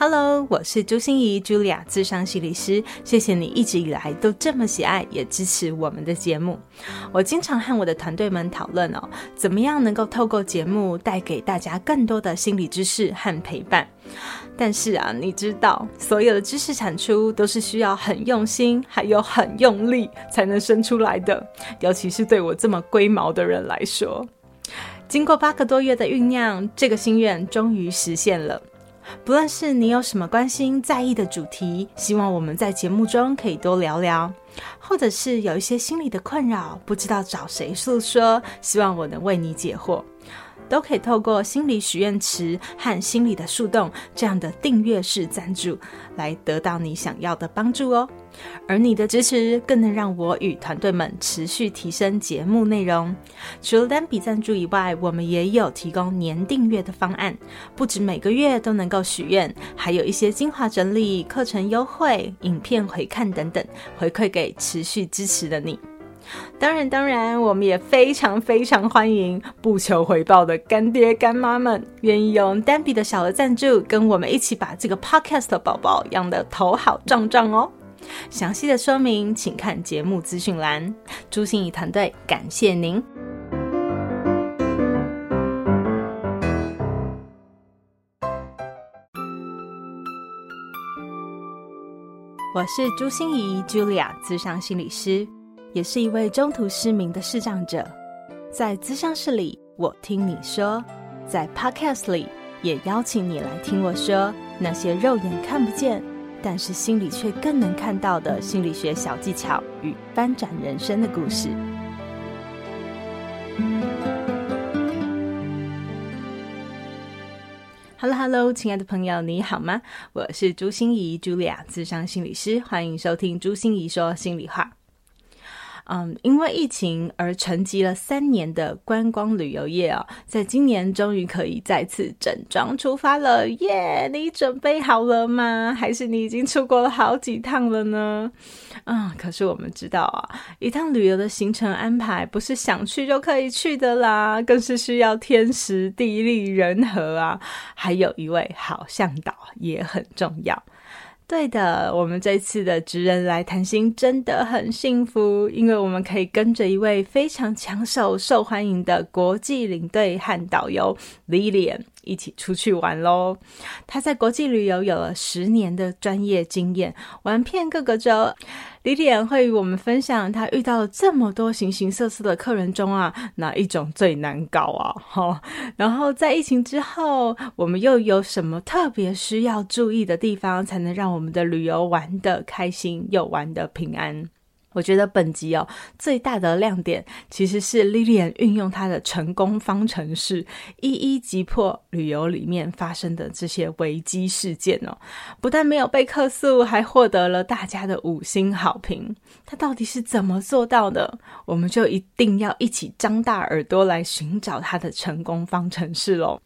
Hello，我是朱心仪，Julia，咨商心理师。谢谢你一直以来都这么喜爱，也支持我们的节目。我经常和我的团队们讨论哦，怎么样能够透过节目带给大家更多的心理知识和陪伴。但是啊，你知道，所有的知识产出都是需要很用心，还有很用力才能生出来的。尤其是对我这么龟毛的人来说，经过八个多月的酝酿，这个心愿终于实现了。不论是你有什么关心在意的主题，希望我们在节目中可以多聊聊；或者是有一些心理的困扰，不知道找谁诉说，希望我能为你解惑。都可以透过心理许愿池和心理的树洞这样的订阅式赞助，来得到你想要的帮助哦。而你的支持更能让我与团队们持续提升节目内容。除了单笔赞助以外，我们也有提供年订阅的方案，不止每个月都能够许愿，还有一些精华整理、课程优惠、影片回看等等，回馈给持续支持的你。当然，当然，我们也非常非常欢迎不求回报的干爹干妈们，愿意用单笔的小额赞助，跟我们一起把这个 podcast 宝宝养得头好壮壮哦。详细的说明，请看节目资讯栏。朱心仪团队感谢您。我是朱心仪，Julia，资商心理师。也是一位中途失明的视障者，在咨商室里，我听你说；在 Podcast 里，也邀请你来听我说那些肉眼看不见，但是心里却更能看到的心理学小技巧与翻转人生的故事。Hello，Hello，亲爱的朋友，你好吗？我是朱心怡，Julia，咨商心理师，欢迎收听朱心怡说心里话。嗯，因为疫情而沉寂了三年的观光旅游业啊，在今年终于可以再次整装出发了，耶！你准备好了吗？还是你已经出国了好几趟了呢？嗯，可是我们知道啊，一趟旅游的行程安排不是想去就可以去的啦，更是需要天时地利人和啊，还有一位好向导也很重要。对的，我们这次的职人来谈心真的很幸福，因为我们可以跟着一位非常抢手、受欢迎的国际领队和导游 Lilian 一起出去玩喽。他在国际旅游有了十年的专业经验，玩遍各个州。李典会与我们分享他遇到了这么多形形色色的客人中啊，哪一种最难搞啊？哈，然后在疫情之后，我们又有什么特别需要注意的地方，才能让我们的旅游玩得开心又玩得平安？我觉得本集哦，最大的亮点其实是 Lilian 运用她的成功方程式，一一击破旅游里面发生的这些危机事件哦。不但没有被客诉，还获得了大家的五星好评。她到底是怎么做到的？我们就一定要一起张大耳朵来寻找她的成功方程式喽。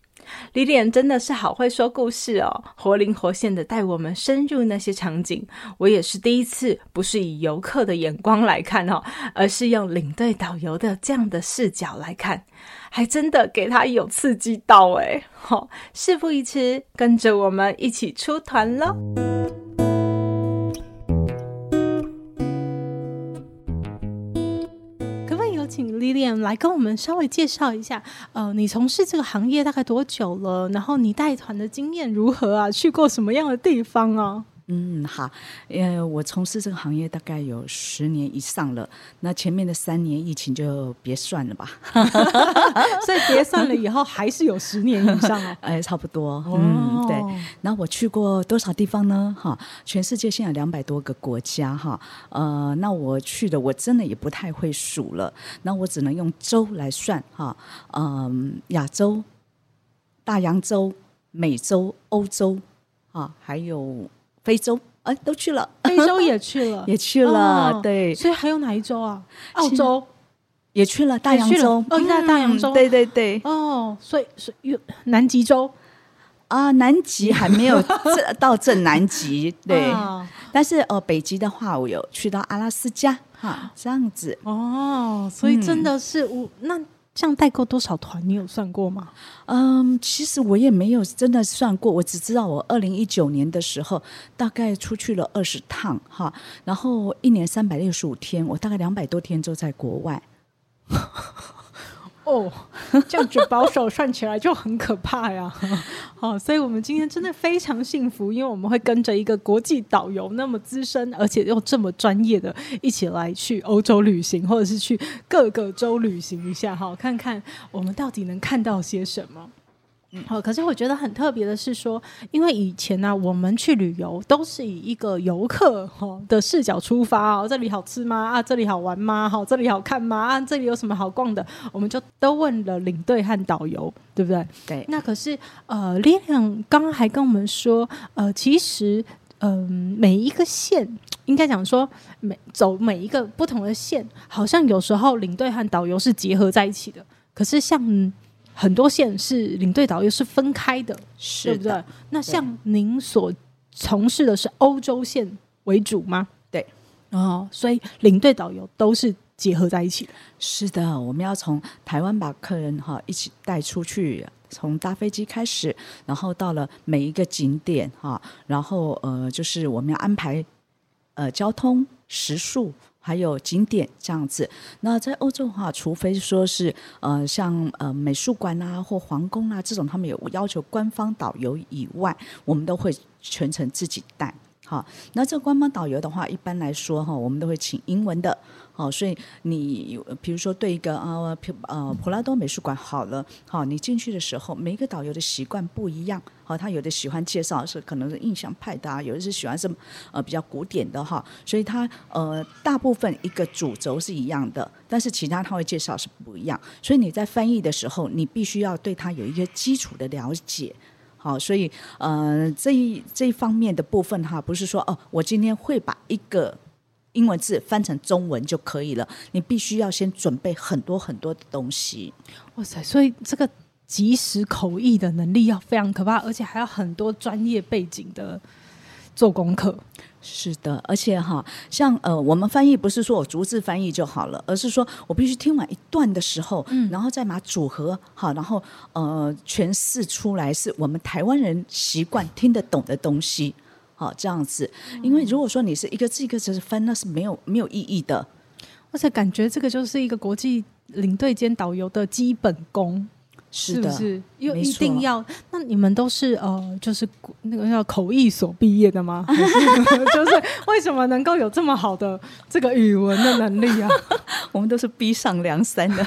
李脸真的是好会说故事哦，活灵活现的带我们深入那些场景。我也是第一次，不是以游客的眼光来看哦，而是用领队导游的这样的视角来看，还真的给他有刺激到诶。好、事不宜迟，跟着我们一起出团喽！请 Lilian 来跟我们稍微介绍一下，呃，你从事这个行业大概多久了？然后你带团的经验如何啊？去过什么样的地方啊？嗯，好，呃，我从事这个行业大概有十年以上了。那前面的三年疫情就别算了吧，所以别算了以后还是有十年以上哦。哎，差不多。嗯，对。那我去过多少地方呢？哈，全世界现在两百多个国家哈。呃，那我去的我真的也不太会数了。那我只能用洲来算哈。嗯，亚洲、大洋洲、美洲、欧洲啊，还有。非洲，哎，都去了。非洲也去了，也去了。对，所以还有哪一洲啊？澳洲也去了，大洋洲。哦，在大洋洲。对对对。哦，所以所以南极洲啊，南极还没有 到正南极。对。但是呃，北极的话，我有去到阿拉斯加哈，这样子。哦，所以真的是我那这样代购多少团？你有算过吗？嗯，其实我也没有真的算过，我只知道我二零一九年的时候大概出去了二十趟哈，然后一年三百六十五天，我大概两百多天都在国外。哦，这样子保守算起来就很可怕呀！好，所以我们今天真的非常幸福，因为我们会跟着一个国际导游那么资深，而且又这么专业的，一起来去欧洲旅行，或者是去各个州旅行一下，好，看看我们到底能看到些什么。好，可是我觉得很特别的是说，因为以前呢、啊，我们去旅游都是以一个游客哈的视角出发哦，这里好吃吗？啊，这里好玩吗？好，这里好看吗？啊，这里有什么好逛的？我们就都问了领队和导游，对不对？对。那可是呃，Lilian 刚刚还跟我们说，呃，其实嗯、呃，每一个线应该讲说每走每一个不同的线，好像有时候领队和导游是结合在一起的，可是像。很多线是领队导游是分开的，是的，对不对？那像您所从事的是欧洲线为主吗？对，哦，所以领队导游都是结合在一起的。是的，我们要从台湾把客人哈一起带出去，从搭飞机开始，然后到了每一个景点哈，然后呃，就是我们要安排呃交通食宿。还有景点这样子，那在欧洲的话，除非说是呃像呃美术馆啊或皇宫啊这种，他们有要求官方导游以外，我们都会全程自己带。好，那这个官方导游的话，一般来说哈，我们都会请英文的。好，所以你比如说对一个呃呃普拉多美术馆好了，好，你进去的时候，每一个导游的习惯不一样。好，他有的喜欢介绍是可能是印象派的啊，有的是喜欢是呃比较古典的哈。所以他呃大部分一个主轴是一样的，但是其他他会介绍是不一样。所以你在翻译的时候，你必须要对他有一个基础的了解。好，所以呃，这一这一方面的部分哈，不是说哦，我今天会把一个英文字翻成中文就可以了。你必须要先准备很多很多的东西。哇塞，所以这个即时口译的能力要非常可怕，而且还要很多专业背景的做功课。是的，而且哈，像呃，我们翻译不是说我逐字翻译就好了，而是说我必须听完一段的时候，嗯，然后再把组合好，然后呃诠释出来是我们台湾人习惯听得懂的东西，好这样子。因为如果说你是一个字一个字翻，那是没有没有意义的。而且感觉这个就是一个国际领队兼导游的基本功。是不是？又一定要？那你们都是呃，就是那个叫口译所毕业的吗？就是为什么能够有这么好的这个语文的能力啊？我们都是逼上梁山的。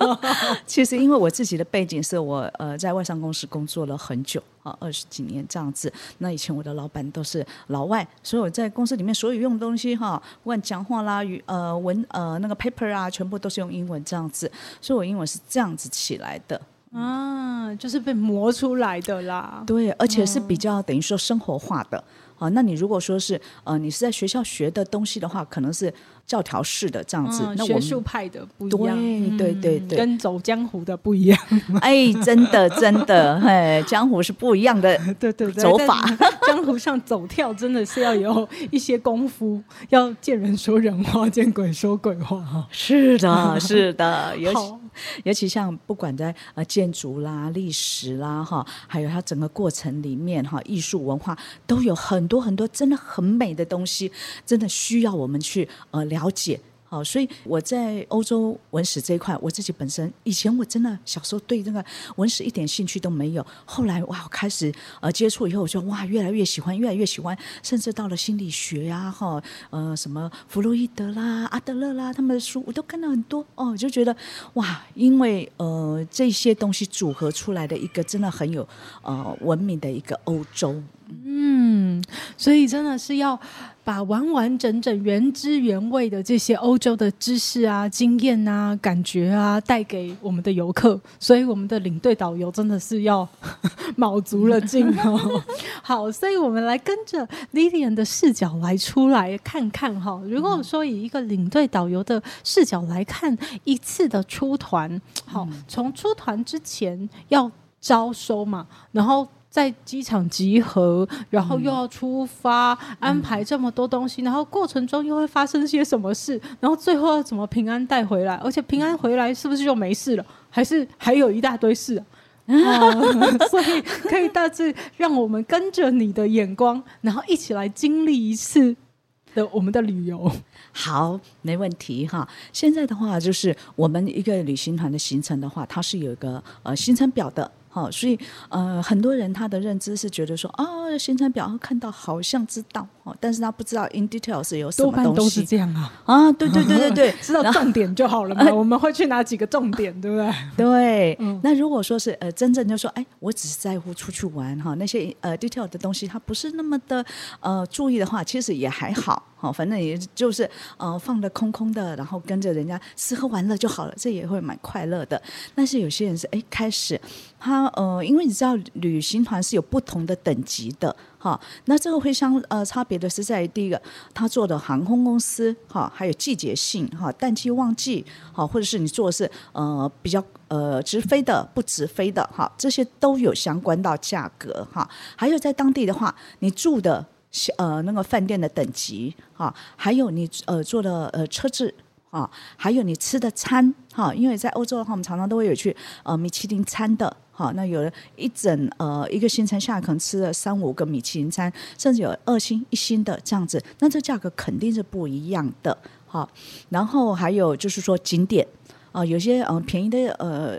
其实因为我自己的背景是我呃在外商公司工作了很久啊，二十几年这样子。那以前我的老板都是老外，所以我在公司里面所有用的东西哈，不管讲话啦、语呃文呃那个 paper 啊，全部都是用英文这样子。所以我英文是这样子起来的。啊，就是被磨出来的啦。对，而且是比较等于说生活化的。啊，那你如果说是呃，你是在学校学的东西的话，可能是教条式的这样子。嗯、那学术派的不一样，对对对对，跟走江湖的不一样。哎，真的真的，嘿，江湖是不一样的，对对对走法。江湖上走跳真的是要有一些功夫，要见人说人话，见鬼说鬼话哈。是的，是的，尤其尤其像不管在呃建筑啦、历史啦哈，还有它整个过程里面哈，艺术文化都有很。很多很多真的很美的东西，真的需要我们去呃了解。好，所以我在欧洲文史这一块，我自己本身以前我真的小时候对那个文史一点兴趣都没有。后来哇，我开始呃接触以后，我就哇越来越喜欢，越来越喜欢，甚至到了心理学呀、啊，哈呃什么弗洛伊德啦、阿德勒啦，他们的书我都看了很多哦，就觉得哇，因为呃这些东西组合出来的一个真的很有呃文明的一个欧洲。嗯，所以真的是要把完完整整、原汁原味的这些欧洲的知识啊、经验啊、感觉啊，带给我们的游客。所以我们的领队导游真的是要 卯足了劲哦。好，所以我们来跟着 Lilian 的视角来出来看看哈。如果说以一个领队导游的视角来看一次的出团，好，从出团之前要招收嘛，然后。在机场集合，然后又要出发，嗯、安排这么多东西，然后过程中又会发生些什么事，然后最后要怎么平安带回来？而且平安回来是不是就没事了？还是还有一大堆事啊？啊 所以可以大致让我们跟着你的眼光，然后一起来经历一次的我们的旅游。好，没问题哈。现在的话，就是我们一个旅行团的行程的话，它是有一个呃行程表的。好，所以呃，很多人他的认知是觉得说，哦，行程表看到好像知道，哦，但是他不知道 in details 有什么东西。多半都是这样啊。啊，对对对对对，知道重点就好了嘛。我们会去哪几个重点，对不对？对。嗯、那如果说是呃，真正就说，哎，我只是在乎出去玩哈，那些呃 detail 的东西，他不是那么的呃注意的话，其实也还好。好，反正也就是呃放的空空的，然后跟着人家吃喝玩乐就好了，这也会蛮快乐的。但是有些人是哎开始。他呃，因为你知道旅行团是有不同的等级的哈，那这个会相呃差别的是在第一个，他做的航空公司哈，还有季节性哈，淡季旺季哈，或者是你做的是呃比较呃直飞的不直飞的哈，这些都有相关到价格哈。还有在当地的话，你住的呃那个饭店的等级哈，还有你呃坐的呃车子。啊，还有你吃的餐哈，因为在欧洲的话，我们常常都会有去呃米其林餐的好。那有了一整呃一个行程下来，可能吃了三五个米其林餐，甚至有二星一星的这样子，那这价格肯定是不一样的哈。然后还有就是说景点啊，有些呃便宜的呃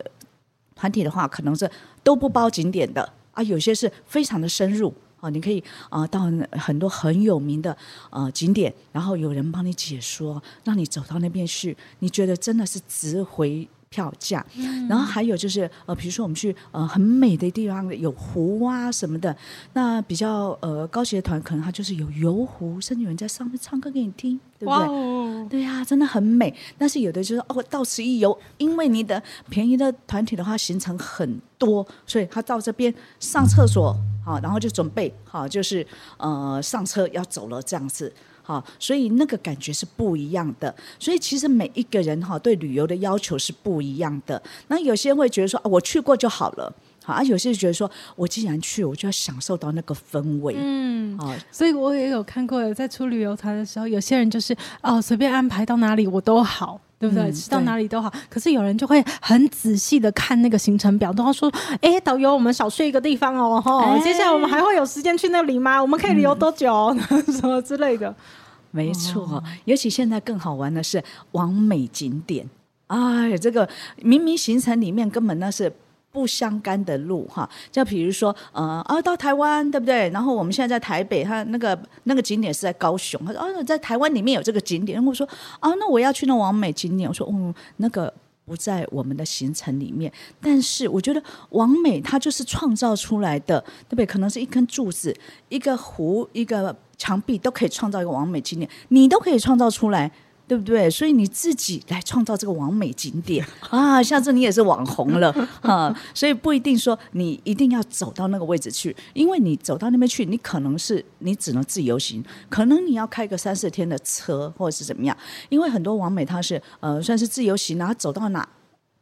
团体的话，可能是都不包景点的啊，有些是非常的深入啊。你可以啊、到很多很有名的呃景点，然后有人帮你解说，让你走到那边去，你觉得真的是值回票价。嗯、然后还有就是呃，比如说我们去呃很美的地方，有湖啊什么的，那比较呃高级的团，可能它就是有游湖，甚至有人在上面唱歌给你听，对不对？哦、对呀、啊，真的很美。但是有的就是哦，到此一游，因为你的便宜的团体的话，行程很多，所以他到这边上厕所。好，然后就准备好，就是呃上车要走了这样子，好，所以那个感觉是不一样的。所以其实每一个人哈对旅游的要求是不一样的。那有些人会觉得说，啊，我去过就好了，好，而有些人觉得说我既然去，我就要享受到那个氛围。嗯，好，所以我也有看过，在出旅游团的时候，有些人就是哦随便安排到哪里我都好。对不对？吃到哪里都好，嗯、可是有人就会很仔细的看那个行程表，都要说：“哎，导游，我们少睡一个地方哦，哈、哎，接下来我们还会有时间去那里吗？我们可以旅游多久？嗯、什么之类的。”没错，哦、尤其现在更好玩的是完美景点，哎，这个明明行程里面根本那是。不相干的路哈，就比如说，呃，啊，到台湾对不对？然后我们现在在台北，他那个那个景点是在高雄，他说，哦，在台湾里面有这个景点。我说，啊，那我要去那网美景点。我说，嗯，那个不在我们的行程里面。但是我觉得网美它就是创造出来的，对不对？可能是一根柱子、一个湖、一个墙壁都可以创造一个网美景点，你都可以创造出来。对不对？所以你自己来创造这个完美景点 啊，下次你也是网红了 啊！所以不一定说你一定要走到那个位置去，因为你走到那边去，你可能是你只能自由行，可能你要开个三四天的车或者是怎么样，因为很多完美它是呃算是自由行，然后走到哪。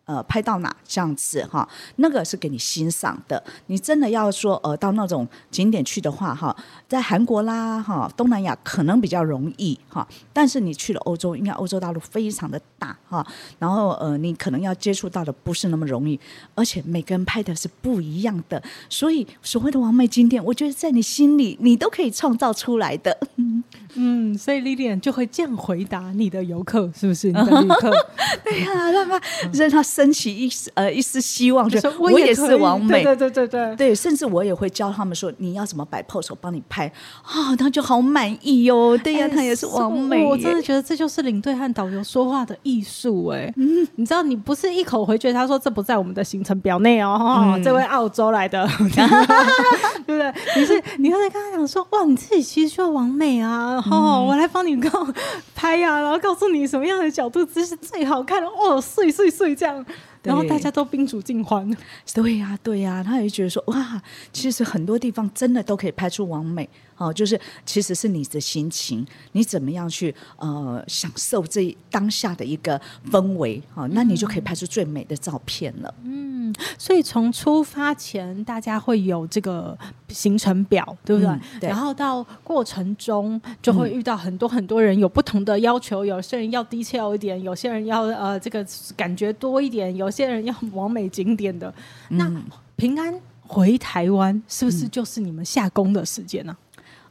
呃，拍到哪这样子哈，那个是给你欣赏的。你真的要说呃，到那种景点去的话哈，在韩国啦哈，东南亚可能比较容易哈。但是你去了欧洲，因为欧洲大陆非常的大哈，然后呃，你可能要接触到的不是那么容易，而且每个人拍的是不一样的。所以所谓的完美景点，我觉得在你心里，你都可以创造出来的。嗯，所以 Lilian 就会这样回答你的游客，是不是？你的旅客？对呀，让他让他升起一丝呃一丝希望，就我也是网美，对对对对对，甚至我也会教他们说你要怎么摆 pose，我帮你拍啊，他就好满意哟。对呀，他也是网美，我真的觉得这就是领队和导游说话的艺术哎。嗯，你知道，你不是一口回绝他说这不在我们的行程表内哦，这位澳洲来的，对不对？你是你刚才跟他讲说哇，你自己其实需要网美啊。哦，我来帮你告 拍呀、啊，然后告诉你什么样的角度姿势最好看的哦，碎碎碎这样，然后大家都宾主尽欢。对呀、啊，对呀、啊，他也觉得说哇，其实很多地方真的都可以拍出完美。哦，就是其实是你的心情，你怎么样去呃享受这当下的一个氛围，哦，那你就可以拍出最美的照片了。嗯，所以从出发前大家会有这个行程表，对不对？嗯、对，然后到过程中就会遇到很多很多人有不同的要求，有些人要低调一点，有些人要呃这个感觉多一点，有些人要往美景点的。那平安回台湾是不是就是你们下工的时间呢？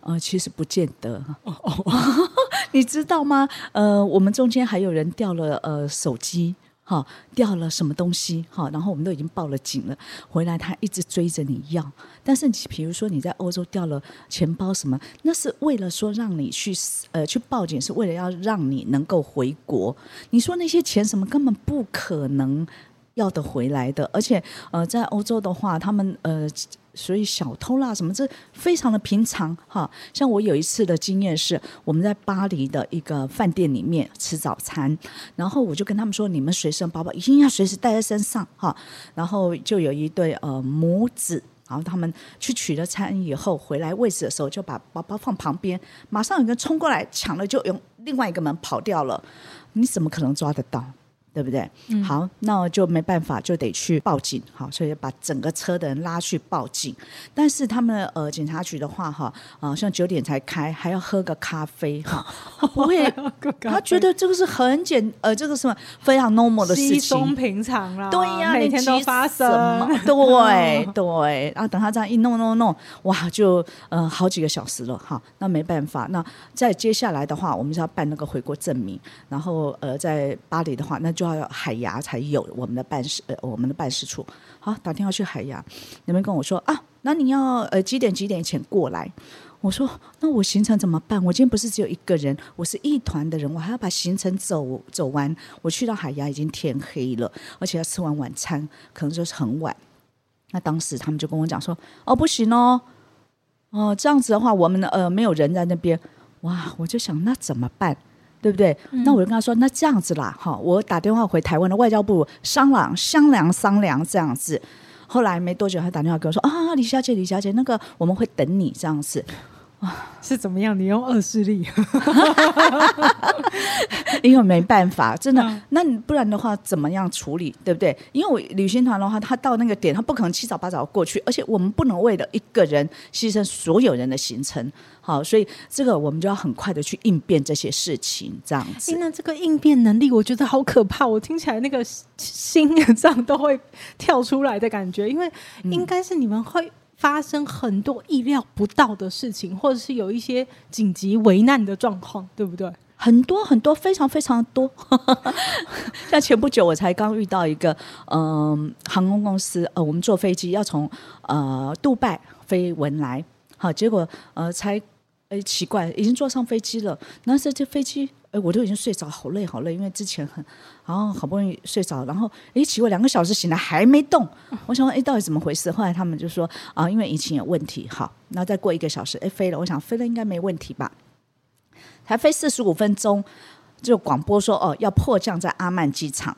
呃，其实不见得，哦哦、你知道吗？呃，我们中间还有人掉了呃手机，哈、哦，掉了什么东西，哈、哦，然后我们都已经报了警了。回来他一直追着你要，但是你比如说你在欧洲掉了钱包什么，那是为了说让你去呃去报警，是为了要让你能够回国。你说那些钱什么根本不可能要得回来的，而且呃在欧洲的话，他们呃。所以小偷啦什么这非常的平常哈，像我有一次的经验是，我们在巴黎的一个饭店里面吃早餐，然后我就跟他们说，你们随身包包一定要随时带在身上哈，然后就有一对呃母子，然后他们去取了餐以后回来位置的时候，就把包包放旁边，马上有人冲过来抢了，就用另外一个门跑掉了，你怎么可能抓得到？对不对？嗯、好，那我就没办法，就得去报警。好，所以把整个车的人拉去报警。但是他们呃，警察局的话哈，啊、呃，像九点才开，还要喝个咖啡哈。不会，他觉得这个是很简呃，这个什么非常 normal 的事情，稀松平常啦。对呀、啊，每天都发生。对 对，然后等他这样一弄弄弄，哇，就呃好几个小时了哈。那没办法，那再接下来的话，我们是要办那个回国证明。然后呃，在巴黎的话，那就。就要海牙才有我们的办事呃我们的办事处，好，打电话去海牙，那边跟我说啊，那你要呃几点几点前过来？我说那我行程怎么办？我今天不是只有一个人，我是一团的人，我还要把行程走走完。我去到海牙已经天黑了，而且要吃完晚餐，可能就是很晚。那当时他们就跟我讲说，哦不行哦，哦这样子的话，我们呃没有人在那边，哇，我就想那怎么办？对不对？嗯、那我就跟他说，那这样子啦，哈，我打电话回台湾的外交部商量商量商量这样子。后来没多久，他打电话给我说啊，李小姐，李小姐，那个我们会等你这样子。是怎么样？你用恶势力？因为没办法，真的。那你不然的话，怎么样处理？对不对？因为我旅行团的话，他到那个点，他不可能七早八早过去，而且我们不能为了一个人牺牲所有人的行程。好，所以这个我们就要很快的去应变这些事情，这样子。那这个应变能力，我觉得好可怕。我听起来那个心脏都会跳出来的感觉，因为应该是你们会。发生很多意料不到的事情，或者是有一些紧急危难的状况，对不对？很多很多，非常非常多。像前不久我才刚遇到一个，嗯、呃，航空公司，呃，我们坐飞机要从呃杜拜飞文莱，好，结果呃才，哎，奇怪，已经坐上飞机了，那这这飞机。哎，我都已经睡着，好累好累，因为之前很，然后好不容易睡着，然后哎，起过，两个小时醒来还没动，我想问，哎，到底怎么回事？后来他们就说啊，因为引擎有问题，好，那再过一个小时，哎，飞了，我想飞了应该没问题吧？才飞四十五分钟，就广播说哦，要迫降在阿曼机场，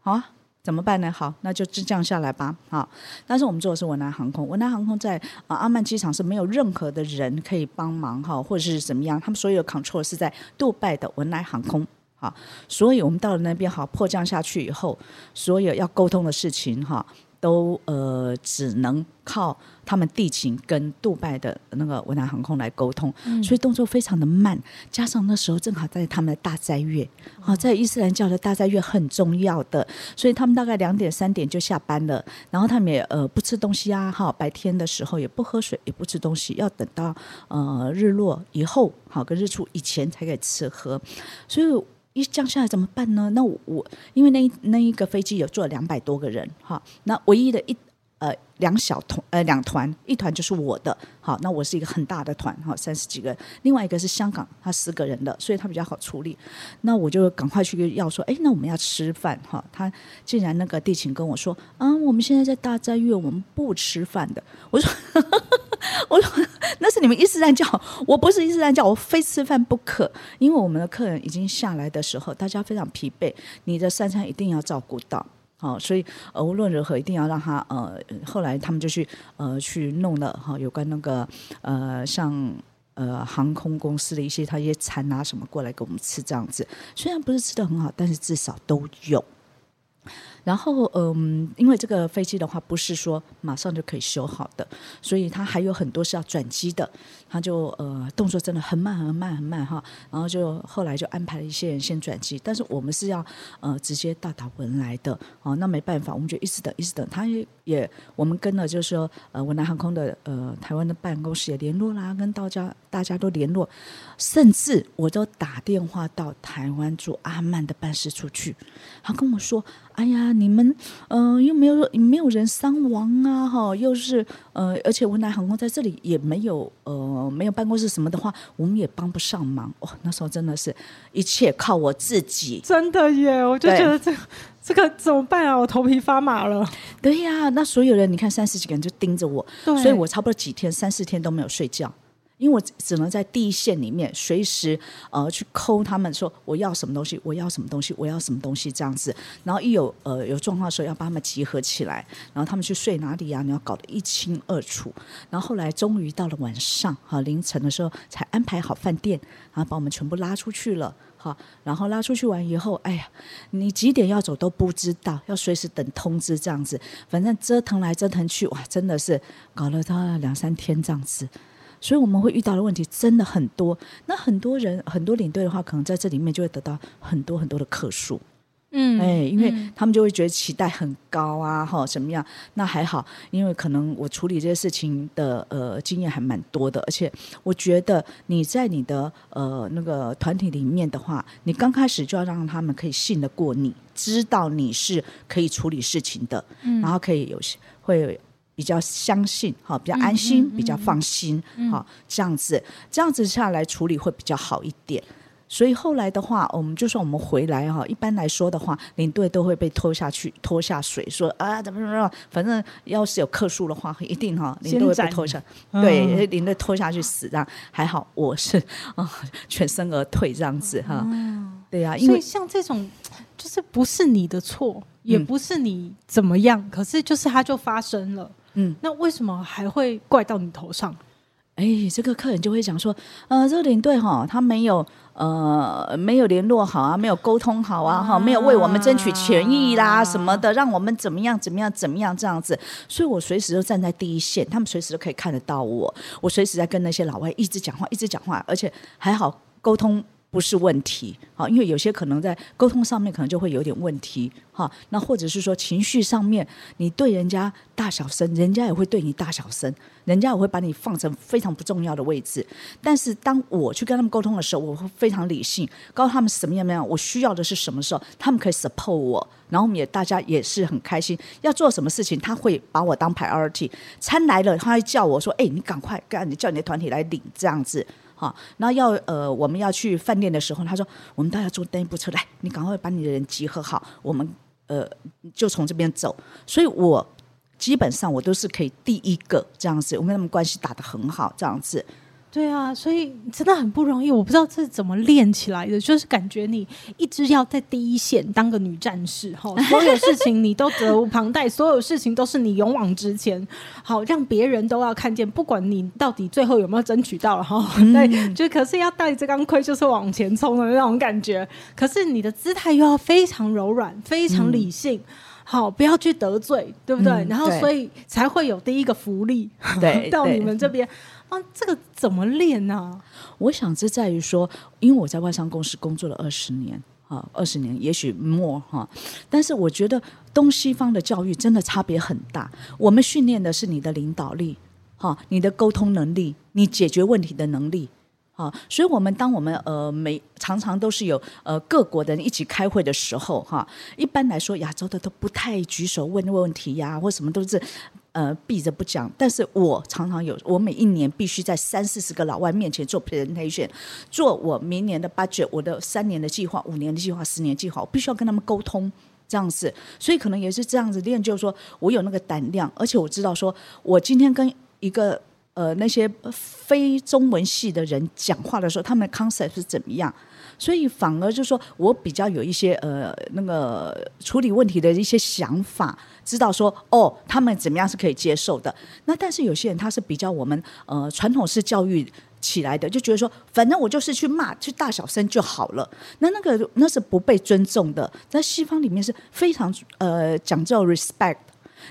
好啊。怎么办呢？好，那就就降下来吧。好，但是我们做的是文莱航空，文莱航空在啊阿曼机场是没有任何的人可以帮忙哈，或者是怎么样，他们所有的 control 是在杜拜的文莱航空。好，所以我们到了那边好迫降下去以后，所有要沟通的事情哈。都呃只能靠他们地勤跟杜拜的那个文南航空来沟通，嗯、所以动作非常的慢。加上那时候正好在他们的大斋月，好、哦、在伊斯兰教的大斋月很重要的，所以他们大概两点三点就下班了。然后他们也呃不吃东西啊，哈，白天的时候也不喝水，也不吃东西，要等到呃日落以后，好跟日出以前才可以吃喝。所以。一降下来怎么办呢？那我，我因为那那一个飞机有坐两百多个人哈，那唯一的一呃两小团呃两团，一团就是我的，好，那我是一个很大的团哈，三十几个人，另外一个是香港，他十个人的，所以他比较好处理。那我就赶快去要说，哎，那我们要吃饭哈，他竟然那个地勤跟我说，啊，我们现在在大斋月，我们不吃饭的。我说。我说那是你们伊斯兰教，我不是伊斯兰教，我非吃饭不可。因为我们的客人已经下来的时候，大家非常疲惫，你的三餐一定要照顾到。好，所以呃无论如何一定要让他呃，后来他们就去呃去弄了哈，有关那个呃像呃航空公司的一些他一些餐啊什么过来给我们吃这样子，虽然不是吃的很好，但是至少都有。然后，嗯，因为这个飞机的话，不是说马上就可以修好的，所以它还有很多是要转机的。他就呃动作真的很慢很慢很慢哈，然后就后来就安排了一些人先转机，但是我们是要呃直接到达文莱的哦，那没办法，我们就一直等一直等。他也我们跟了就是说呃文莱航空的呃台湾的办公室也联络啦，跟大家大家都联络，甚至我都打电话到台湾驻阿曼的办事处去，他跟我说。哎呀，你们嗯、又没有没有人伤亡啊，哈，又是呃，而且文莱航空在这里也没有呃，没有办公室什么的话，我们也帮不上忙。哦，那时候真的是一切靠我自己，真的耶！我就觉得这这个怎么办啊？我头皮发麻了。对呀，那所有人你看三十几个人就盯着我，所以我差不多几天三四天都没有睡觉。因为我只能在第一线里面随时呃去 call 他们说我要什么东西，我要什么东西，我要什么东西这样子，然后一有呃有状况的时候要把他们集合起来，然后他们去睡哪里呀、啊？你要搞得一清二楚。然后后来终于到了晚上哈、啊、凌晨的时候才安排好饭店，然后把我们全部拉出去了好。然后拉出去玩以后，哎呀，你几点要走都不知道，要随时等通知这样子。反正折腾来折腾去，哇，真的是搞了他两三天这样子。所以我们会遇到的问题真的很多，那很多人很多领队的话，可能在这里面就会得到很多很多的客诉，嗯，哎，因为他们就会觉得期待很高啊，哈，怎么样？那还好，因为可能我处理这些事情的呃经验还蛮多的，而且我觉得你在你的呃那个团体里面的话，你刚开始就要让他们可以信得过你，知道你是可以处理事情的，嗯，然后可以有些会。比较相信哈，比较安心，嗯嗯嗯、比较放心哈，这样子这样子下来处理会比较好一点。所以后来的话，我们就算我们回来哈，一般来说的话，领队都会被拖下去，拖下水，说啊怎么怎么，反正要是有客诉的话，一定哈，领队会被拖下，嗯、对，领队拖下去死这样。还好我是啊，全身而退这样子哈。嗯、对呀、啊，因为像这种就是不是你的错，也不是你怎么样，嗯、可是就是它就发生了。嗯，那为什么还会怪到你头上？哎，这个客人就会讲说，呃，这个领队哈，他没有呃没有联络好啊，没有沟通好啊，哈，没有为我们争取权益啦什么的，让我们怎么样怎么样怎么样这样子。所以我随时都站在第一线，他们随时都可以看得到我，我随时在跟那些老外一直讲话，一直讲话，而且还好沟通。不是问题，好，因为有些可能在沟通上面可能就会有点问题，哈，那或者是说情绪上面，你对人家大小声，人家也会对你大小声，人家也会把你放成非常不重要的位置。但是当我去跟他们沟通的时候，我会非常理性，告诉他们什么样什么样，我需要的是什么时候，他们可以 support 我，然后我们也大家也是很开心，要做什么事情，他会把我当 priority，餐来了，他会叫我说，哎，你赶快干，你叫你的团体来领这样子。啊，那要呃，我们要去饭店的时候，他说我们大家坐登一部车来，你赶快把你的人集合好，我们呃就从这边走。所以我基本上我都是可以第一个这样子，我跟他们关系打得很好，这样子。对啊，所以真的很不容易。我不知道这是怎么练起来的，就是感觉你一直要在第一线当个女战士，哈，所有事情你都责无旁贷，所有事情都是你勇往直前，好让别人都要看见，不管你到底最后有没有争取到了哈，对，就可是要带这钢盔就是往前冲的那种感觉。可是你的姿态又要非常柔软，非常理性，嗯、好，不要去得罪，对不对？嗯、然后所以才会有第一个福利，对，到你们这边。啊，这个怎么练呢、我想这在于说，因为我在外商公司工作了二十年，啊，二十年，也许 more 哈。但是我觉得东西方的教育真的差别很大。我们训练的是你的领导力，哈，你的沟通能力，你解决问题的能力，啊，所以我们当我们呃每常常都是有呃各国的人一起开会的时候，哈，一般来说亚洲的都不太举手问问题呀、或什么都是。呃，闭着不讲，但是我常常有，我每一年必须在三四十个老外面前做 presentation，做我明年的 budget，我的三年的计划、五年的计划、十年计划，我必须要跟他们沟通这样子，所以可能也是这样子练，就是说我有那个胆量，而且我知道说，我今天跟一个呃那些非中文系的人讲话的时候，他们的 concept 是怎么样？所以反而就是说我比较有一些呃那个处理问题的一些想法，知道说哦他们怎么样是可以接受的。那但是有些人他是比较我们呃传统式教育起来的，就觉得说反正我就是去骂去大小声就好了。那那个那是不被尊重的，在西方里面是非常呃讲究 respect，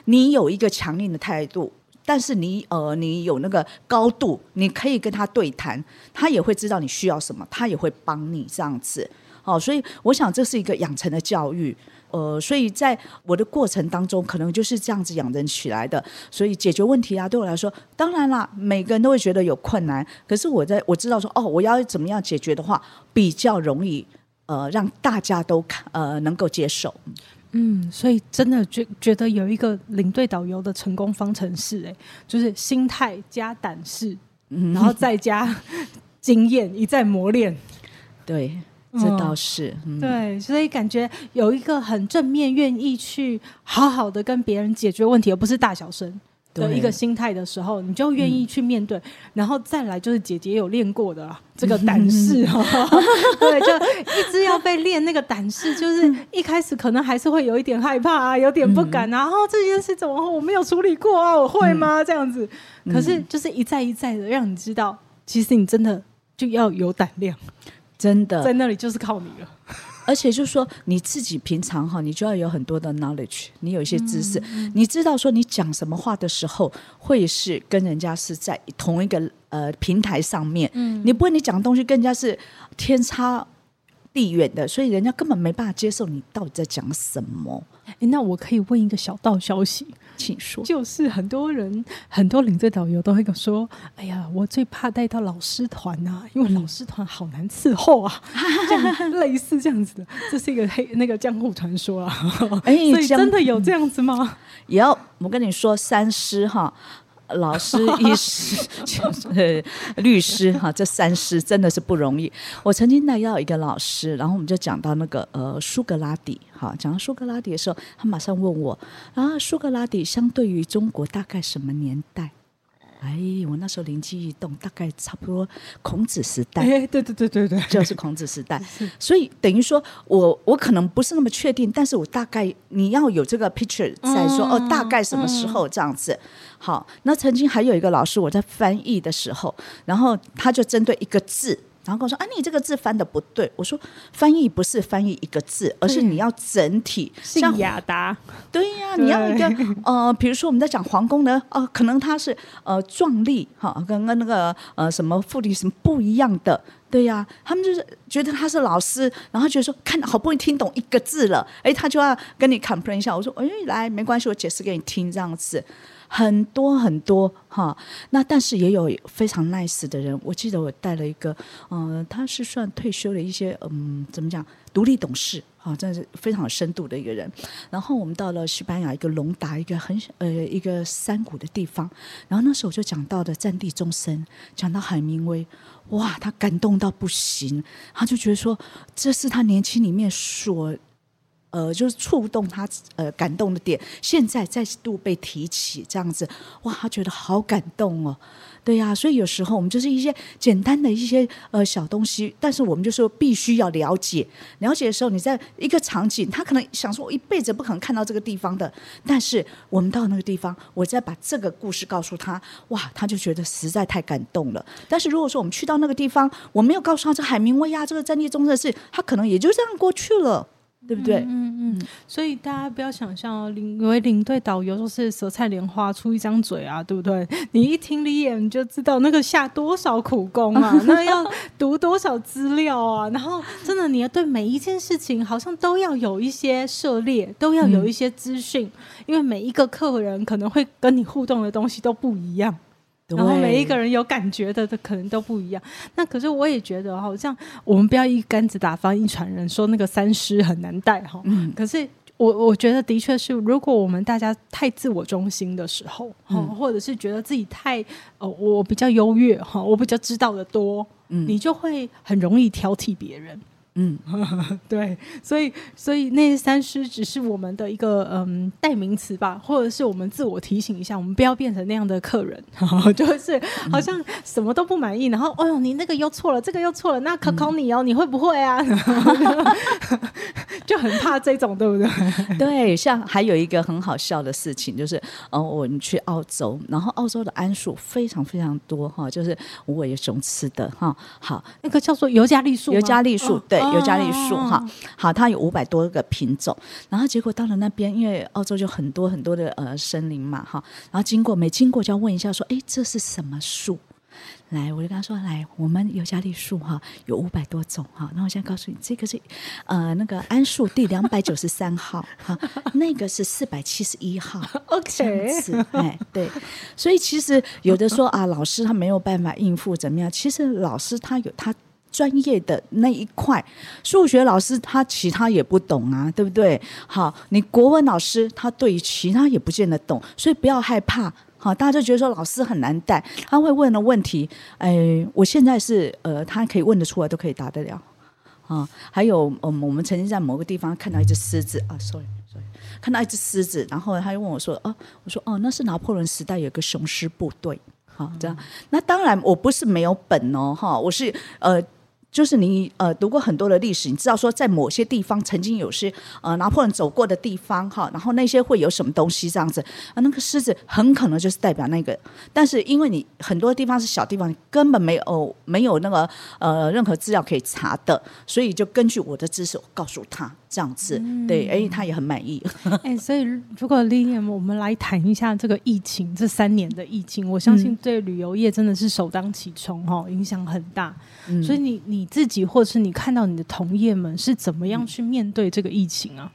你有一个强硬的态度。但是你呃，你有那个高度，你可以跟他对谈，他也会知道你需要什么，他也会帮你这样子。好，所以我想这是一个养成的教育。呃，所以在我的过程当中，可能就是这样子养成起来的。所以解决问题啊，对我来说，当然啦，每个人都会觉得有困难。可是我在我知道说，哦，我要怎么样解决的话，比较容易，呃，让大家都看呃能够接受。嗯，所以真的觉觉得有一个领队导游的成功方程式，哎，就是心态加胆识，嗯，然后再加 经验，一再磨练。对，这倒是。嗯，对，所以感觉有一个很正面，愿意去好好的跟别人解决问题，而不是大小声。的一个心态的时候，你就愿意去面对，嗯、然后再来就是姐姐有练过的 这个胆识。哈，对，就一直要被练那个胆识，就是一开始可能还是会有一点害怕啊，有点不敢，然后这件事怎么我没有处理过啊，我会吗？这样子，可是就是一再一再的让你知道，其实你真的就要有胆量，真的。在那里就是靠你了。而且就是说，你自己平常哈，你就要有很多的 knowledge，你有一些知识，嗯、你知道说你讲什么话的时候，会是跟人家是在同一个呃平台上面，嗯，你不会你讲的东西跟人家是天差地远的，所以人家根本没办法接受你到底在讲什么。诶，那我可以问一个小道消息，请说。就是很多人，很多领队导游都会跟我说：“哎呀，我最怕带到老师团呐、啊，因为老师团好难伺候啊。”这样类似这样子的，这是一个黑那个江湖传说啊。哎，所以真的有这样子吗？也要我跟你说，三师哈。老师、医师、就是律师哈，这三师真的是不容易。我曾经带到一个老师，然后我们就讲到那个呃苏格拉底哈，讲到苏格拉底的时候，他马上问我啊，苏格拉底相对于中国大概什么年代？哎，我那时候灵机一动，大概差不多孔子时代。哎，对对对对对，就是孔子时代。所以等于说我我可能不是那么确定，但是我大概你要有这个 picture 在说、嗯、哦，大概什么时候这样子。好，那曾经还有一个老师，我在翻译的时候，然后他就针对一个字。然后跟我说：“啊，你这个字翻的不对。”我说：“翻译不是翻译一个字，而是你要整体。像雅达，对呀、啊，你要一个 呃，比如说我们在讲皇宫呢，呃，可能它是呃壮丽哈，跟跟那个呃什么富丽什么不一样的，对呀、啊。他们就是觉得他是老师，然后觉得说看好不容易听懂一个字了，哎，他就要跟你 complain 一下。我说：哎，来，没关系，我解释给你听，这样子。”很多很多哈，那但是也有非常 nice 的人。我记得我带了一个，嗯、他是算退休的一些，嗯，怎么讲，独立董事，哈，真的是非常有深度的一个人。然后我们到了西班牙一个隆达，一个很呃一个山谷的地方。然后那时候我就讲到的战地钟声，讲到海明威，哇，他感动到不行，他就觉得说这是他年轻里面所。呃，就是触动他呃感动的点，现在再度被提起，这样子，哇，他觉得好感动哦，对呀、所以有时候我们就是一些简单的一些呃小东西，但是我们就说必须要了解，了解的时候，你在一个场景，他可能想说，我一辈子不可能看到这个地方的，但是我们到那个地方，我再把这个故事告诉他，哇，他就觉得实在太感动了。但是如果说我们去到那个地方，我没有告诉他这海明威呀，这个战地中的事，他可能也就这样过去了。对不对？嗯嗯，嗯，所以大家不要想象哦，领为领队导游就是舌灿莲花出一张嘴啊，对不对？你一听李演就知道那个下多少苦功啊，那要读多少资料啊，然后真的你要对每一件事情好像都要有一些涉猎，都要有一些资讯，嗯，因为每一个客人可能会跟你互动的东西都不一样。然后每一个人有感觉的，的可能都不一样。那可是我也觉得，好像我们不要一竿子打翻一船人，说那个三师很难带哈。嗯。可是我我觉得的确是，如果我们大家太自我中心的时候，嗯，或者是觉得自己太呃，我比较优越哈，我比较知道的多，嗯，你就会很容易挑剔别人。嗯，对，所以所以那三师只是我们的一个嗯代名词吧，或者是我们自我提醒一下，我们不要变成那样的客人，就是好像什么都不满意，然后哦呦你那个又错了，这个又错了，那考考你哦，嗯、你会不会啊？就很怕这种，对不对？对，像还有一个很好笑的事情，就是哦我们去澳洲，然后澳洲的桉树非常非常多哈，就是无尾熊吃的哈。好，那个叫做尤加利树，尤加利树对。尤加利树哈，好，它有五百多个品种，然后结果到了那边，因为澳洲就很多很多的呃森林嘛哈，然后经过没经过就要问一下说，哎，这是什么树？来，我就跟他说，来，我们尤加利树哈有五百多种哈，那我现在告诉你，这个是呃那个桉树第两百九十三号哈，那个是四百七十一号，OK，这样子，哎，对，所以其实有的说啊，老师他没有办法应付怎么样？其实老师他有他。专业的那一块，数学老师他其他也不懂啊，对不对？好，你国文老师他对于其他也不见得懂，所以不要害怕。好，大家就觉得说老师很难带，他会问的问题，哎，我现在是呃，他可以问得出来，都可以答得了。啊，还有嗯，我们曾经在某个地方看到一只狮子啊，sorry sorry，看到一只狮子，然后他又问我说，哦、我说哦，那是拿破仑时代有个雄狮部队，好，这样。那当然我不是没有本哦，哈，我是呃。就是你呃读过很多的历史，你知道说在某些地方曾经有些呃拿破仑走过的地方哈，然后那些会有什么东西这样子啊，那个狮子很可能就是代表那个，但是因为你很多地方是小地方，根本没有没有那个呃任何资料可以查的，所以就根据我的知识告诉他这样子，嗯、对，哎，他也很满意。哎，所以如果 Lilian 我们来谈一下这个疫情这三年的疫情，我相信对旅游业真的是首当其冲哈，影响很大。嗯、所以你你。自己，或是你看到你的同业们是怎么样去面对这个疫情啊？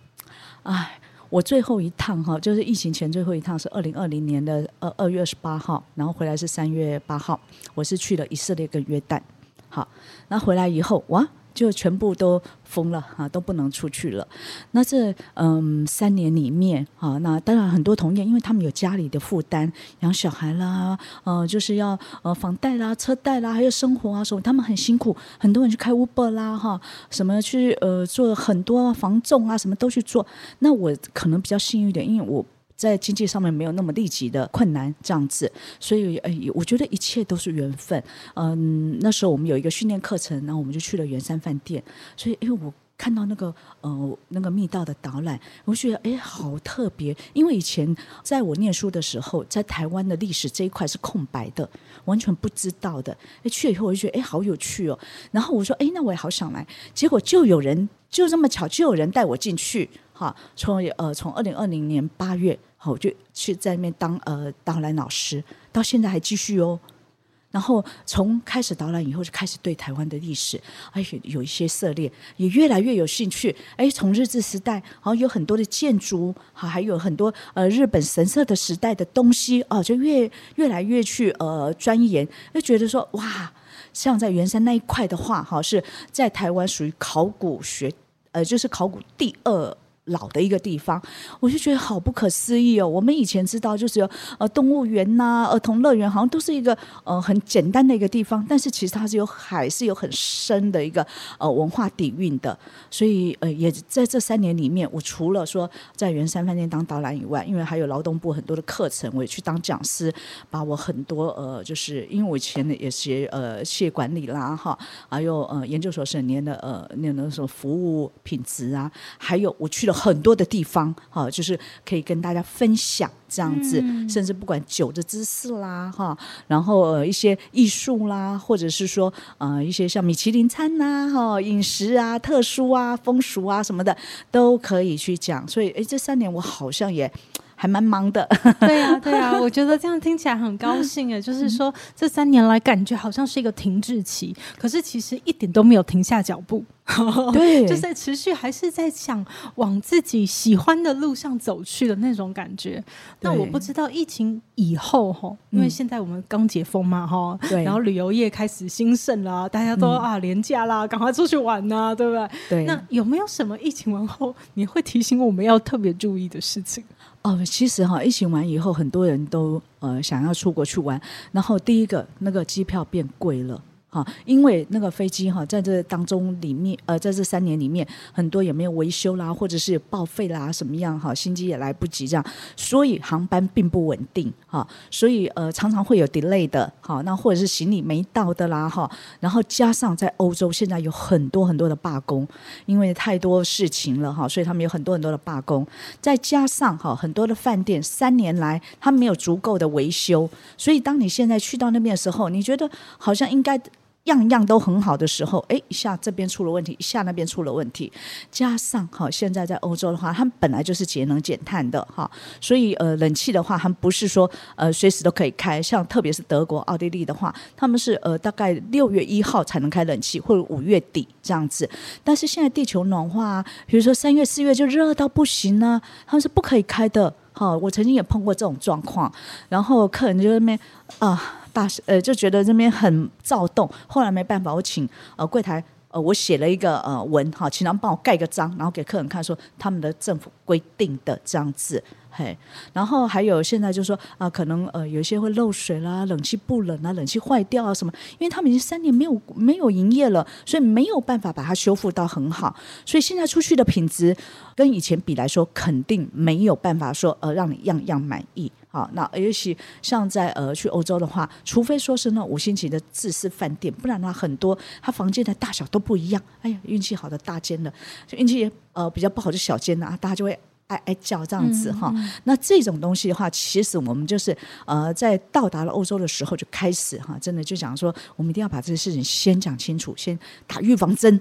哎，我最后一趟哈，就是疫情前最后一趟是二零二零年的二二月二十八号，然后回来是三月八号，我是去了以色列跟约旦。好，那回来以后哇。就全部都封了啊，都不能出去了。那这嗯三年里面啊，那当然很多同业，因为他们有家里的负担，养小孩啦，呃，就是要呃房贷啦、车贷啦，还有生活啊什么，他们很辛苦。很多人去开 Uber 啦，哈，什么去呃做很多房仲啊，什么都去做。那我可能比较幸运一点，因为我。在经济上面没有那么立即的困难，这样子，所以哎，我觉得一切都是缘分。嗯，那时候我们有一个训练课程，然后我们就去了圆山饭店。所以，因为我看到那个呃那个密道的导览，我觉得哎，好特别。因为以前在我念书的时候，在台湾的历史这一块是空白的，完全不知道的。哎，去了以后我就觉得哎，好有趣哦。然后我说哎，那我也好想来。结果就有人就这么巧，就有人带我进去。哈，从呃从二零二零年八月，好，我就去在那边当呃导览老师，到现在还继续哦。然后从开始导览以后，就开始对台湾的历史，哎，有一些涉猎，也越来越有兴趣。哎，从日治时代，好有很多的建筑，好还有很多呃日本神社的时代的东西，哦，就越越来越去呃钻研，就觉得说哇，像在圆山那一块的话，哈，是在台湾属于考古学，呃，就是考古第二。老的一个地方，我就觉得好不可思议哦。我们以前知道就是有呃动物园呐、儿童乐园，好像都是一个呃很简单的一个地方，但是其实它是有还是有很深的一个呃文化底蕴的。所以呃也在这三年里面，我除了说在圆山饭店当导览以外，因为还有劳动部很多的课程，我也去当讲师，把我很多呃就是因为我以前也学呃企业管理啦哈，还有呃研究所是念的呃念的什么服务品质啊，还有我去了。很多的地方，哈，就是可以跟大家分享这样子，嗯、甚至不管酒的知识啦，哈，然后呃一些艺术啦，或者是说呃一些像米其林餐呐，哈，饮食啊、特殊啊、风俗啊什么的，都可以去讲。所以，哎，这三年我好像也还蛮忙的。对呀、啊，对呀、啊，我觉得这样听起来很高兴哎，就是说这三年来感觉好像是一个停滞期，可是其实一点都没有停下脚步。对，就是在持续，还是在想往自己喜欢的路上走去的那种感觉。那我不知道疫情以后哈，因为现在我们刚解封嘛哈，对，然后旅游业开始兴盛啦，大家都啊廉价啦，赶快出去玩呐，对不对？对。那有没有什么疫情完后你会提醒我们要特别注意的事情？哦，其实哈，疫情完以后，很多人都呃想要出国去玩，然后第一个那个机票变贵了。哈，因为那个飞机哈，在这当中里面，呃，在这三年里面，很多也没有维修啦，或者是报废啦，什么样哈，新机也来不及这样，所以航班并不稳定哈，所以呃，常常会有 delay 的哈，那或者是行李没到的啦哈，然后加上在欧洲现在有很多很多的罢工，因为太多事情了哈，所以他们有很多很多的罢工，再加上哈，很多的饭店三年来他没有足够的维修，所以当你现在去到那边的时候，你觉得好像应该。样样都很好的时候，哎，一下这边出了问题，一下那边出了问题，加上哈，现在在欧洲的话，他们本来就是节能减碳的哈，所以呃，冷气的话，他们不是说呃随时都可以开，像特别是德国、奥地利的话，他们是呃大概六月一号才能开冷气，或者五月底这样子。但是现在地球暖化，比如说三月、四月就热到不行呢，他们是不可以开的。哈，我曾经也碰过这种状况，然后客人就在那边啊。大呃就觉得这边很躁动，后来没办法，我请呃柜台呃我写了一个呃文哈，请他们帮我盖个章，然后给客人看说他们的政府规定的这样子，嘿，然后还有现在就是说啊、可能呃有些会漏水啦，冷气不冷啊，冷气坏掉啊什么，因为他们已经三年没有没有营业了，所以没有办法把它修复到很好，所以现在出去的品质跟以前比来说，肯定没有办法说呃让你样样满意。好，那尤其像在呃去欧洲的话，除非说是那五星级的自私饭店，不然的话很多他房间的大小都不一样。哎呀，运气好的大间的，运气呃比较不好就小间的啊，大家就会哀哀叫这样子哈。那这种东西的话，其实我们就是呃在到达了欧洲的时候就开始哈，真的就讲说，我们一定要把这个事情先讲清楚，先打预防针，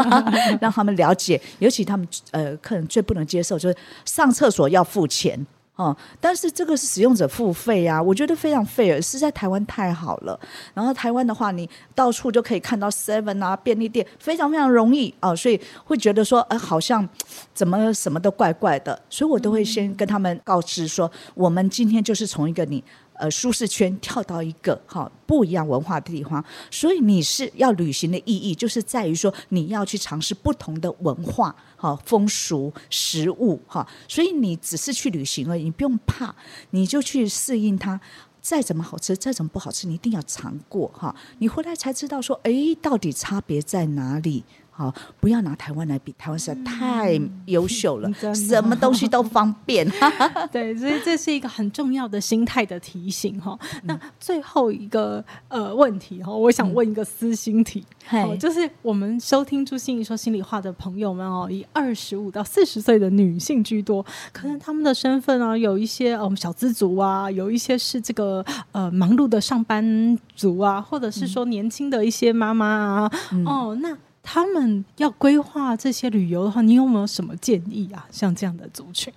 让他们了解。尤其他们呃客人最不能接受就是上厕所要付钱。哦，但是这个是使用者付费啊，我觉得非常 fair，是在台湾太好了。然后台湾的话，你到处就可以看到 Seven 啊，便利店非常非常容易啊，所以会觉得说，哎，好像怎么什么都怪怪的，所以我都会先跟他们告知说，我们今天就是从一个你。呃，舒适圈跳到一个哈不一样文化的地方，所以你是要旅行的意义，就是在于说你要去尝试不同的文化、哈风俗、食物，哈，所以你只是去旅行而已，你不用怕，你就去适应它。再怎么好吃，再怎么不好吃，你一定要尝过，哈，你回来才知道说，哎，到底差别在哪里。好，不要拿台湾来比，台湾实在太优秀了，嗯、什么东西都方便。对，所以这是一个很重要的心态的提醒哈、嗯。那最后一个呃问题哈，我想问一个私心题，嗯、就是我们收听朱心怡说心里话的朋友们哦，以二十五到四十岁的女性居多，可能他们的身份啊，有一些我们、呃、小资族啊，有一些是这个呃忙碌的上班族啊，或者是说年轻的一些妈妈啊，嗯、哦那。他们要规划这些旅游的话，你有没有什么建议啊？像这样的族群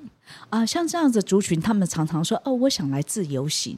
啊，像这样的族群，他们常常说：“哦，我想来自由行。”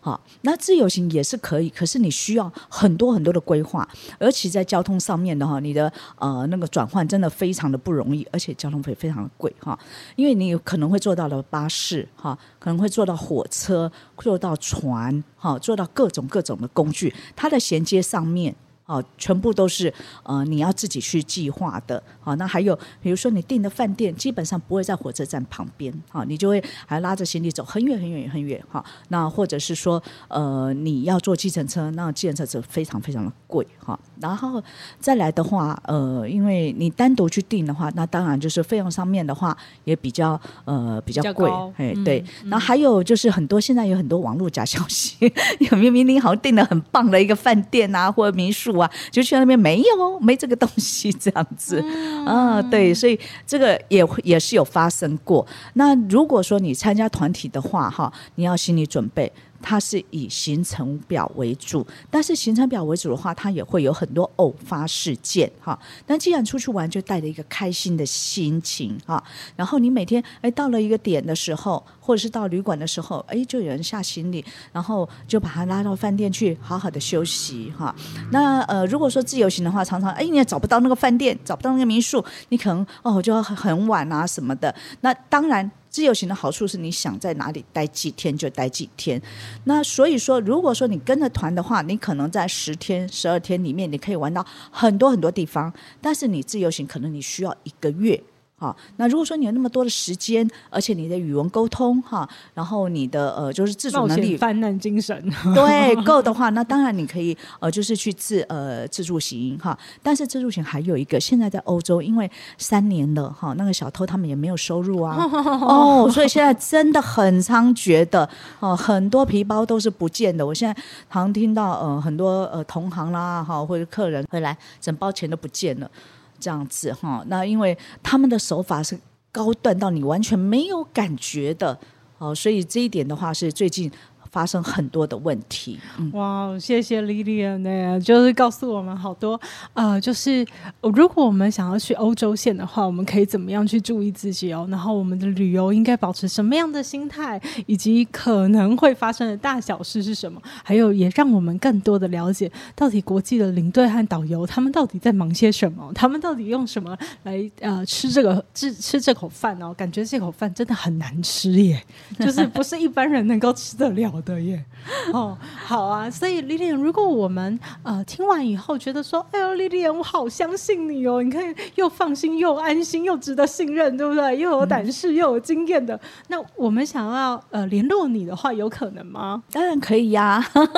好，那自由行也是可以，可是你需要很多很多的规划，而且在交通上面的话，你的呃那个转换真的非常的不容易，而且交通费非常的贵哈，因为你有可能会坐到了巴士哈，可能会坐到火车，坐到船哈，坐到各种各种的工具，它的衔接上面。哦，全部都是呃你要自己去计划的。好，那还有比如说你订的饭店，基本上不会在火车站旁边，好，你就会还拉着行李走很远很远很远，哈。那或者是说呃你要坐计程车，那计程车是非常非常的贵，哈。然后再来的话，呃，因为你单独去订的话，那当然就是费用上面的话也比较呃比较贵，哎，对。那、嗯、还有就是很多现在有很多网络假消息，有明明你好像订了很棒的一个饭店啊或者民宿。就去那边没有，没这个东西这样子，嗯、啊，对，所以这个也也是有发生过。那如果说你参加团体的话，哈，你要心理准备。它是以行程表为主，但是行程表为主的话，它也会有很多偶发事件哈。那既然出去玩，就带着一个开心的心情哈。然后你每天哎到了一个点的时候，或者是到旅馆的时候，哎就有人下行李，然后就把他拉到饭店去好好的休息哈。那呃如果说自由行的话，常常哎你也找不到那个饭店，找不到那个民宿，你可能哦就要很晚啊什么的。那当然。自由行的好处是，你想在哪里待几天就待几天。那所以说，如果说你跟着团的话，你可能在十天、十二天里面，你可以玩到很多很多地方。但是你自由行，可能你需要一个月。好，那如果说你有那么多的时间，而且你的语文沟通哈，然后你的呃就是自主能力、泛滥精神 对够的话，那当然你可以呃就是去自呃自助行哈。但是自助行还有一个，现在在欧洲，因为三年了哈，那个小偷他们也没有收入啊，哦，所以现在真的很猖獗的哦，很多皮包都是不见的。我现在常听到呃很多呃同行啦哈或者客人回来，整包钱都不见了。这样子哈，那因为他们的手法是高段到你完全没有感觉的哦，所以这一点的话是最近。发生很多的问题。哇，谢谢 Lilian 呢，就是告诉我们好多。呃，就是如果我们想要去欧洲线的话，我们可以怎么样去注意自己哦？然后我们的旅游应该保持什么样的心态，以及可能会发生的大小事是什么？还有，也让我们更多的了解，到底国际的领队和导游他们到底在忙些什么？他们到底用什么来呃吃这个 吃吃这口饭哦？感觉这口饭真的很难吃耶，就是不是一般人能够吃得了。的耶，哦，好啊，所以 Lilian，如果我们呃听完以后觉得说，哎呦，Lilian，我好相信你哦，你看又放心又安心又值得信任，对不对？又有胆识、嗯、又有经验的，那我们想要呃联络你的话，有可能吗？当然可以呀、啊，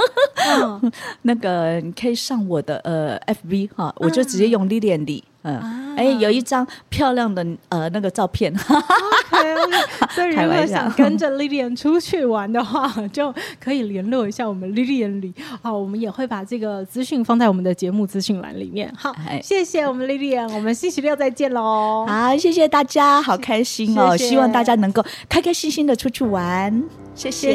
嗯、那个你可以上我的呃 FB 哈、哦，我就直接用 Lilian 李。嗯，哎，有一张漂亮的呃那个照片。OK，所以如果想跟着 Lilian 出去玩的话，就可以联络一下我们 Lilian 李。好，我们也会把这个资讯放在我们的节目资讯栏里面。好，谢谢我们 Lilian，我们星期六再见喽。好，谢谢大家，好开心哦，谢谢，希望大家能够开开心心的出去玩。谢谢